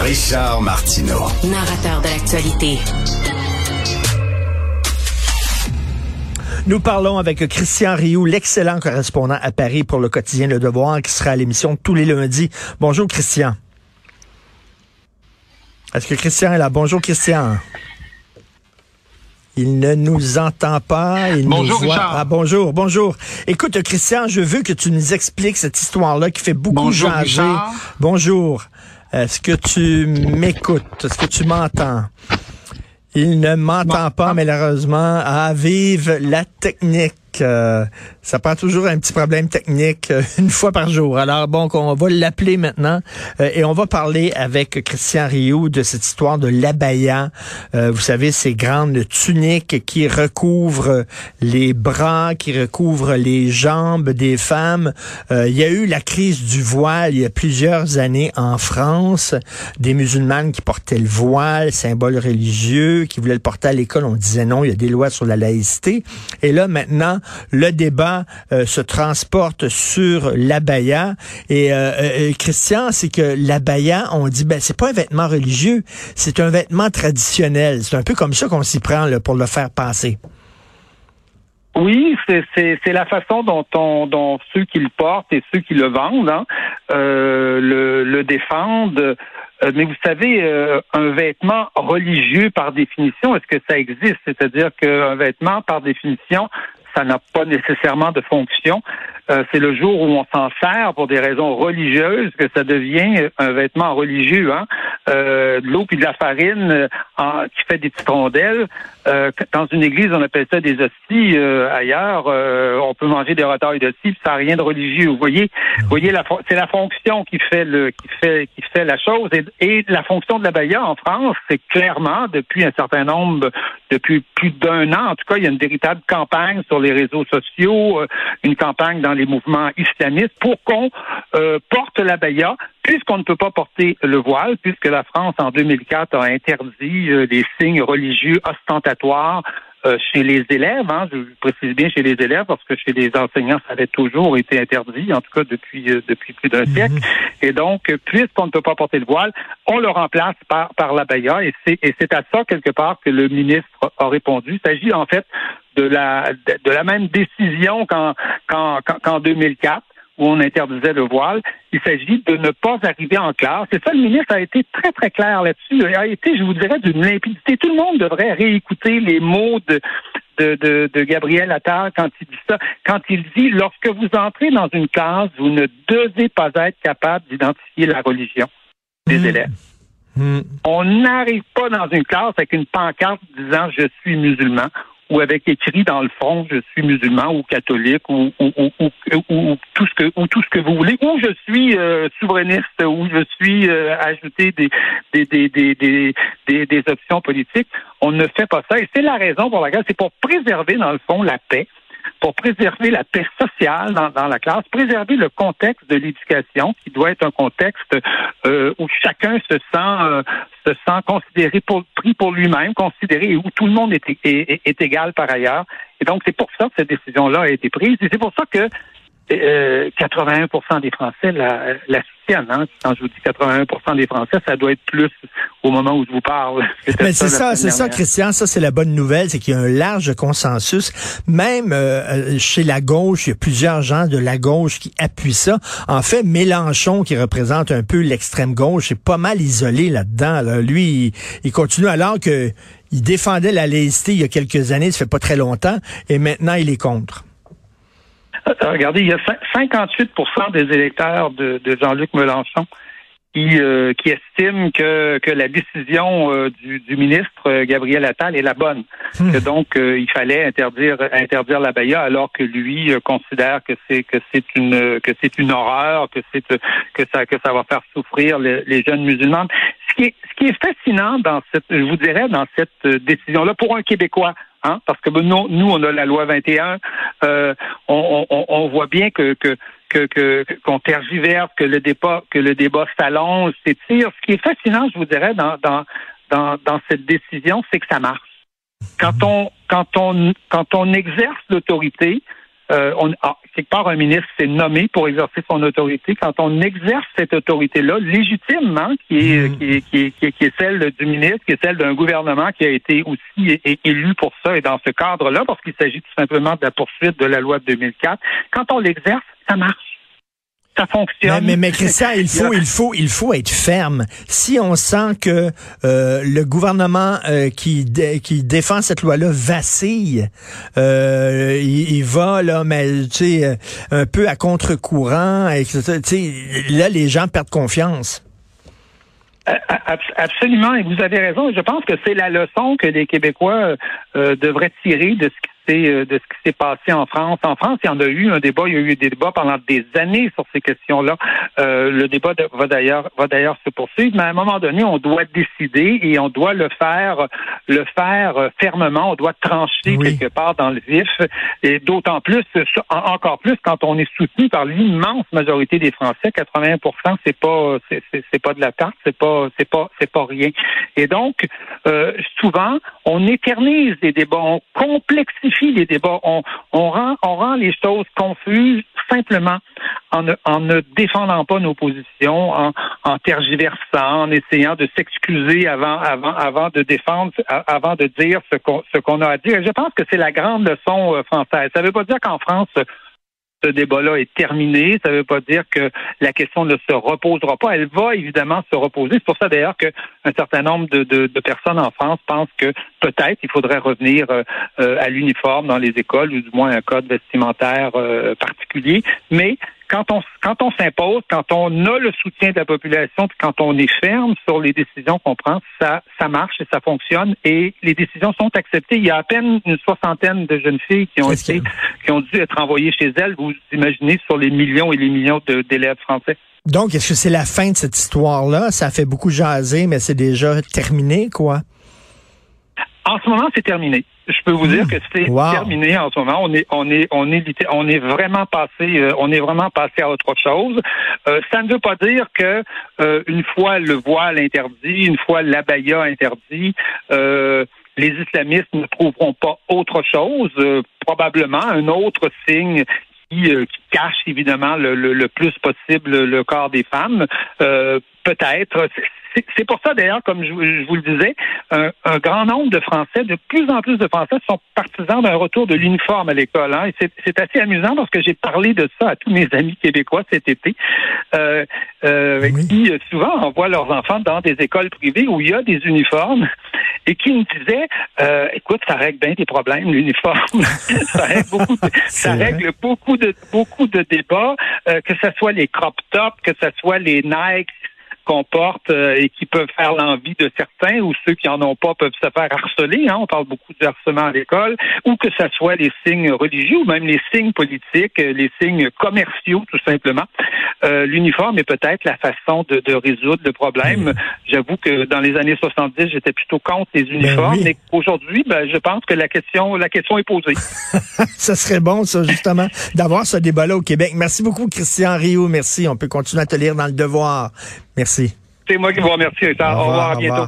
Richard Martineau. Narrateur de l'actualité. Nous parlons avec Christian Rioux, l'excellent correspondant à Paris pour le quotidien Le Devoir, qui sera à l'émission tous les lundis. Bonjour Christian. Est-ce que Christian est là? Bonjour Christian. Il ne nous entend pas. Il bonjour, nous voit. Richard. Ah, bonjour, bonjour. Écoute, Christian, je veux que tu nous expliques cette histoire-là qui fait beaucoup bonjour, jaser. Richard. Bonjour. Est-ce que tu m'écoutes? Est-ce que tu m'entends? Il ne m'entend pas, malheureusement. Ah, vive la technique. Euh, ça prend toujours un petit problème technique euh, une fois par jour. Alors bon, on va l'appeler maintenant euh, et on va parler avec Christian Rioux de cette histoire de l'abaya. Euh, vous savez, ces grandes tuniques qui recouvrent les bras, qui recouvrent les jambes des femmes. Euh, il y a eu la crise du voile il y a plusieurs années en France. Des musulmanes qui portaient le voile, symbole religieux, qui voulaient le porter à l'école. On disait non, il y a des lois sur la laïcité. Et là, maintenant, le débat euh, se transporte sur l'abaya. Et euh, euh, Christian, c'est que l'abaya, on dit, ben c'est pas un vêtement religieux, c'est un vêtement traditionnel. C'est un peu comme ça qu'on s'y prend là, pour le faire passer. Oui, c'est, la façon dont, on, dont ceux qui le portent et ceux qui le vendent hein, euh, le, le défendent. Euh, mais vous savez, euh, un vêtement religieux par définition, est-ce que ça existe? C'est-à-dire qu'un vêtement, par définition, ça n'a pas nécessairement de fonction. Euh, c'est le jour où on s'en sert pour des raisons religieuses que ça devient un vêtement religieux. Hein? Euh, de l'eau puis de la farine euh, en, qui fait des petites rondelles. Euh, dans une église, on appelle ça des hosties. Ailleurs, on peut manger des retailles d'hosties, ça n'a rien de religieux. Vous voyez, vous voyez, c'est la fonction qui fait le, qui fait, qui fait la chose. Et, et la fonction de la baya en France, c'est clairement depuis un certain nombre, depuis plus d'un an, en tout cas, il y a une véritable campagne sur les réseaux sociaux, une campagne dans les mouvements islamistes pour qu'on euh, porte la baya, puisqu'on ne peut pas porter le voile, puisque la France en 2004 a interdit euh, les signes religieux ostentatoires euh, chez les élèves, hein, je précise bien chez les élèves parce que chez les enseignants ça avait toujours été interdit, en tout cas depuis euh, depuis plus d'un siècle. Et donc, puisqu'on ne peut pas porter le voile, on le remplace par par la baya et c'est et c'est à ça quelque part que le ministre a répondu. Il s'agit en fait de la de, de la même décision qu'en qu'en qu'en- qu'en 2004 où on interdisait le voile. Il s'agit de ne pas arriver en classe. Et ça, le ministre a été très, très clair là-dessus. Il a été, je vous dirais, d'une limpidité. Tout le monde devrait réécouter les mots de, de, de, de Gabriel Attal quand il dit ça. Quand il dit, lorsque vous entrez dans une classe, vous ne devez pas être capable d'identifier la religion des Mmh. élèves. Hmm. On n'arrive pas dans une classe avec une pancarte disant je suis musulman ou avec écrit dans le fond je suis musulman ou catholique ou, ou, ou, ou, ou tout ce que ou tout ce que vous voulez ou je suis euh, souverainiste ou je suis euh, ajouté des, des, des, des, des, des options politiques. On ne fait pas ça et c'est la raison pour laquelle c'est pour préserver dans le fond la paix pour préserver la paix sociale dans, dans la classe, préserver le contexte de l'éducation, qui doit être un contexte euh, où chacun se sent euh, se sent considéré pour pris pour lui-même, considéré et où tout le monde est, est, est, égal par ailleurs. Et donc c'est pour ça que cette décision-là a été prise. Et c'est pour ça que euh, 81% des Français la, la soutiennent. Hein. Quand je vous dis 81% des Français, ça doit être plus au moment où je vous parle. Mais c'est ça, c'est ça. Christian. Ça, c'est la bonne nouvelle, c'est qu'il y a un large consensus. Même euh, euh, chez la gauche, il y a plusieurs gens de la gauche qui appuient ça. En fait, Mélenchon, qui représente un peu l'extrême gauche, est pas mal isolé là-dedans. là. Lui, il, il continue alors que il défendait la laïcité il y a quelques années, ça fait pas très longtemps, et maintenant il est contre. Euh, Regardez, il y a cin- 58% des électeurs de, de Jean-Luc Mélenchon qui, euh, qui estiment que, que la décision euh, du, du ministre Gabriel Attal est la bonne. Hmm. Que donc euh, il fallait interdire interdire la baya alors que lui considère que c'est que c'est une que c'est une horreur, que c'est que ça que ça va faire souffrir les, les jeunes musulmanes. Ce qui est ce qui est fascinant dans cette je vous dirais dans cette euh, décision là pour un Québécois Hein, parce que nous, nous, on a la loi 21, euh, on, on, on voit bien que, que que que- qu'on tergiverse, que le débat que le débat s'allonge, s'étire. Ce qui est fascinant, je vous dirais, dans dans dans, dans cette décision, c'est que ça marche. Quand on quand on quand on exerce l'autorité, euh, on, ah, quelque part, un ministre s'est nommé pour exercer son autorité. Quand on exerce cette autorité-là, légitimement, qui est, Mhm. qui, est, qui, est, qui, est, qui est celle du ministre, qui est celle d'un gouvernement qui a été aussi élu pour ça et dans ce cadre-là, parce qu'il s'agit tout simplement de la poursuite de la loi de 2004, quand on l'exerce, ça marche. Ça Mais, fonctionne. mais, mais Christian, il faut, il faut, il faut être ferme. Si on sent que euh, le gouvernement euh, qui dé- qui défend cette loi-là vacille, euh, il, il va là, mais tu sais, euh, un peu à contre-courant, et que ça, tu sais, là les gens perdent confiance. Ab- Absolument, et vous avez raison. Je pense que c'est la leçon que les Québécois euh, devraient tirer de ce qui s'est euh, de ce qui s'est passé en France. En France, il y en a eu un débat, il y a eu des débats pendant des années sur ces questions-là. Euh, le débat de- va d'ailleurs va d'ailleurs se poursuivre, mais à un moment donné, on doit décider et on doit le faire le faire fermement. On doit trancher Oui. quelque part dans le vif, et d'autant plus en- encore plus quand on est soutenu par l'immense majorité des Français. 81 c'est pas c'est c'est- c'est pas de la tarte, c'est pas c'est pas c'est pas rien. Et donc euh, souvent on éternise les débats, on complexifie les débats, on rend on rend les choses confuses simplement en ne, en ne défendant pas nos positions, en, tergiversant, en essayant de s'excuser avant avant avant de défendre, avant de dire ce qu'on a à dire. Je pense que c'est la grande leçon euh, française. Ça ne veut pas dire qu'en France ce débat-là est terminé. Ça ne veut pas dire que la question ne se reposera pas. Elle va évidemment se reposer. C'est pour ça d'ailleurs qu'un certain nombre de, de- de personnes en France pensent que peut-être il faudrait revenir euh, euh, à l'uniforme dans les écoles ou du moins un code vestimentaire euh, particulier. Mais quand on quand on s'impose, quand on a le soutien de la population, puis quand on est ferme sur les décisions qu'on prend, ça ça marche et ça fonctionne et les décisions sont acceptées. Il y a à peine une soixantaine de jeunes filles qui ont été qui ont dû être envoyées chez elles. Vous imaginez sur les millions et les millions d'élèves français. Donc, est-ce que c'est la fin de cette histoire-là? Ça fait beaucoup jaser, mais c'est déjà terminé, quoi? En ce moment, c'est terminé. Je peux vous dire que c'est Wow. terminé en ce moment. On est, on est, on est, on est vraiment passé, euh, on est vraiment passé à autre chose. Euh, ça ne veut pas dire que euh, une fois le voile interdit, une fois l'abaya interdit, euh, les islamistes ne trouveront pas autre chose. Euh, probablement un autre signe qui, euh, qui cache évidemment le, le- le plus possible le corps des femmes. Euh, Peut-être. C'est- pour ça d'ailleurs, comme je, vous- je vous le disais, un, un grand nombre de Français, de plus en plus de Français sont partisans d'un retour de l'uniforme à l'école. Hein. Et C'est assez amusant parce que j'ai parlé de ça à tous mes amis québécois cet été, euh, euh, Oui. qui euh, souvent envoient leurs enfants dans des écoles privées où il y a des uniformes et qui me disaient, euh, écoute, ça règle bien tes problèmes, l'uniforme. ça règle beaucoup, de, ça règle beaucoup de beaucoup de débats, euh, que ce soit les crop tops, que ce soit les Nike qu'on porte euh, et qui peuvent faire l'envie de certains ou ceux qui en ont pas peuvent se faire harceler. Hein, on parle beaucoup de harcèlement à l'école, ou que ce soit les signes religieux ou même les signes politiques, euh, les signes commerciaux tout simplement. Euh, L'uniforme est peut-être la façon de, de résoudre le problème. J'avoue que dans les années 70, j'étais plutôt contre les uniformes, oui. mais aujourd'hui, ben, je pense que la question, la question est posée. ça serait bon, ça, justement, d'avoir ce débat-là au Québec. Merci beaucoup, Christian Rio. Merci. On peut continuer à te lire dans le devoir. Merci. C'est moi qui vous remercie. Richard. Au revoir, à bientôt.